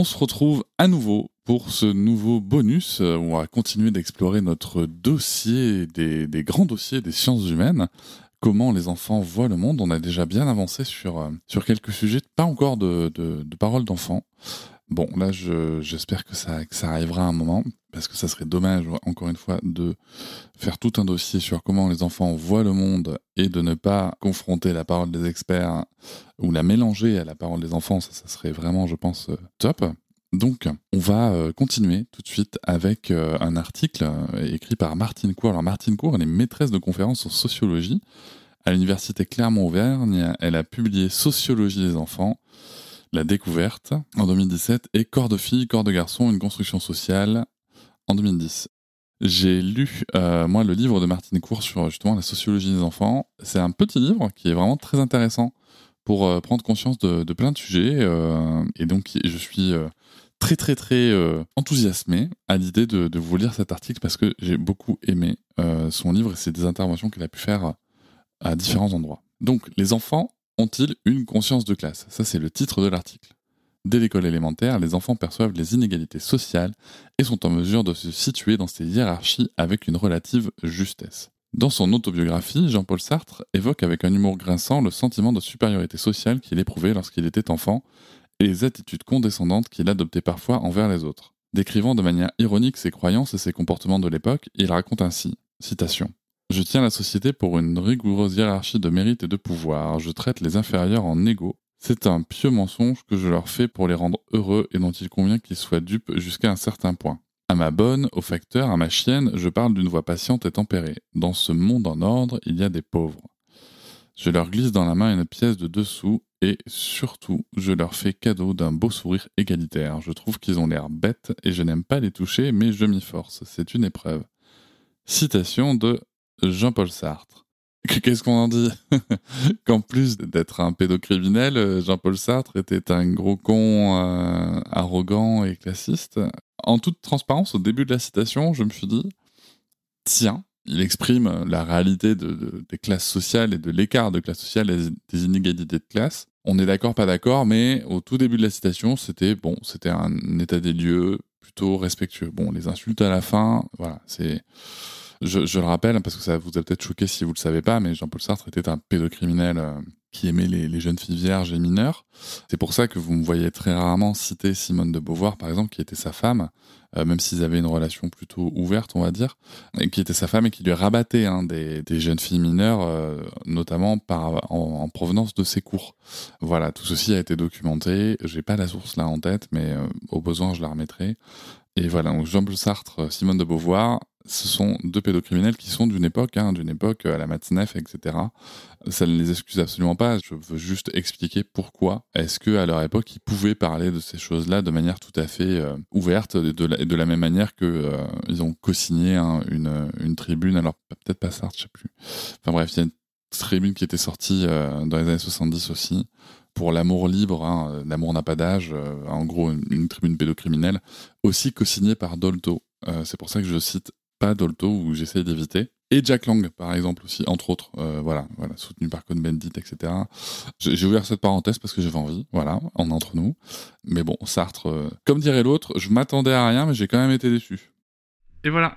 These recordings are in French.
On se retrouve à nouveau pour ce nouveau bonus. Euh, on va continuer d'explorer notre dossier des, grands dossiers des sciences humaines. Comment les enfants voient le monde. On a déjà bien avancé sur, euh, quelques sujets, pas encore de, de paroles d'enfants. Bon, là, j'espère que ça, arrivera un moment, parce que ça serait dommage, encore une fois, de faire tout un dossier sur comment les enfants voient le monde et de ne pas confronter la parole des experts ou la mélanger à la parole des enfants. Ça, ça serait vraiment, je pense, euh, top. Donc, on va euh, continuer tout de suite avec euh, un article écrit par Martine Cour. Alors, Martine Cour, elle est maîtresse de conférences en sociologie à l'université Clermont-Auvergne. Elle a publié Sociologie des enfants la découverte en 2017 et Corps de filles, corps de garçons, une construction sociale en 2010. J'ai lu, euh, moi, le livre de Martine Cour sur justement la sociologie des enfants. C'est un petit livre qui est vraiment très intéressant pour euh, prendre conscience de, plein de sujets. Euh, et donc, je suis très, très, très enthousiasmé à l'idée de, vous lire cet article parce que j'ai beaucoup aimé son livre et des interventions qu'il a pu faire à différents endroits. Donc, les enfants ont-ils une conscience de classe? Ça, c'est le titre de l'article. Dès l'école élémentaire, les enfants perçoivent les inégalités sociales et sont en mesure de se situer dans ces hiérarchies avec une relative justesse. Dans son autobiographie, Jean-Paul Sartre évoque avec un humour grinçant le sentiment de supériorité sociale qu'il éprouvait lorsqu'il était enfant et les attitudes condescendantes qu'il adoptait parfois envers les autres. Décrivant de manière ironique ses croyances et ses comportements de l'époque, il raconte ainsi, citation, je tiens la société pour une rigoureuse hiérarchie de mérite et de pouvoir. Je traite les inférieurs en égaux. C'est un pieux mensonge que je leur fais pour les rendre heureux et dont il convient qu'ils soient dupes jusqu'à un certain point. À ma bonne, au facteur, à ma chienne, je parle d'une voix patiente et tempérée. Dans ce monde en ordre, il y a des pauvres. Je leur glisse dans la main une pièce de dessous et surtout, je leur fais cadeau d'un beau sourire égalitaire. Je trouve qu'ils ont l'air bêtes et je n'aime pas les toucher, mais je m'y force. C'est une épreuve. Citation de Jean-Paul Sartre. Qu'est-ce qu'on en dit? Qu'en plus d'être un pédocriminel, euh, Jean-Paul Sartre était un gros con euh, arrogant et classiste. En toute transparence, au début de la citation, je me suis dit, tiens, il exprime la réalité des classes sociales et de l'écart de classe sociale et des inégalités de classe. On est d'accord, pas d'accord, mais au tout début de la citation, c'était bon, c'était un état des lieux plutôt respectueux. Bon, les insultes à la fin, voilà, c'est je, le rappelle parce que ça vous a peut-être choqué si vous le savez pas, mais Jean-Paul Sartre était un pédocriminel euh, qui aimait les, jeunes filles vierges et mineures. C'est pour ça que vous me voyez très rarement citer Simone de Beauvoir, par exemple, qui était sa femme, euh, même s'ils avaient une relation plutôt ouverte, on va dire, et qui était sa femme et qui lui rabattait hein, des, jeunes filles mineures, euh, notamment en, en, provenance de ses cours. Voilà, tout ceci a été documenté. J'ai pas la source là en tête, mais au besoin, je la remettrai. Et voilà, donc Jean-Paul Sartre, Simone de Beauvoir, ce sont deux pédocriminels qui sont d'une époque, hein, d'une époque à la Matzneff, etc. Ça ne les excuse absolument pas. Je veux juste expliquer pourquoi est-ce que à leur époque ils pouvaient parler de ces choses-là de manière tout à fait euh, ouverte, de, de, la, même manière que euh, ils ont co-signé hein, une, une, tribune. Alors peut-être pas Sartre, je sais plus. Enfin bref, il y a une tribune qui était sortie euh, dans les années 70 aussi, pour l'amour libre, hein, l'amour n'a pas d'âge, euh, en gros une, tribune pédocriminelle, aussi co-signée par Dolto. Euh, c'est pour ça que je cite pas Dolto, ou j'essaye d'éviter. Et Jack Lang, par exemple, aussi, entre autres, voilà, voilà, soutenu par Cohn-Bendit, etc. J'ai ouvert cette parenthèse parce que j'avais envie, voilà, en entre nous. Mais bon, Sartre, comme dirait l'autre, je m'attendais à rien, mais j'ai quand même été déçu. Et voilà,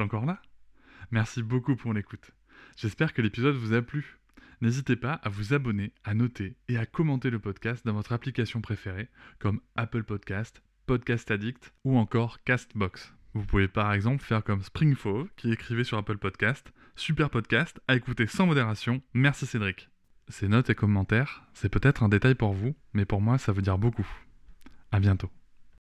Encore là? Merci beaucoup pour l'écoute. J'espère que l'épisode vous a plu. N'hésitez pas à vous abonner, à noter et à commenter le podcast dans votre application préférée, comme Apple Podcast, Podcast Addict ou encore Castbox. Vous pouvez par exemple faire comme Springfove qui écrivait sur Apple Podcast Super podcast à écouter sans modération. Merci Cédric. Ces notes et commentaires, c'est peut-être un détail pour vous, mais pour moi ça veut dire beaucoup. À bientôt.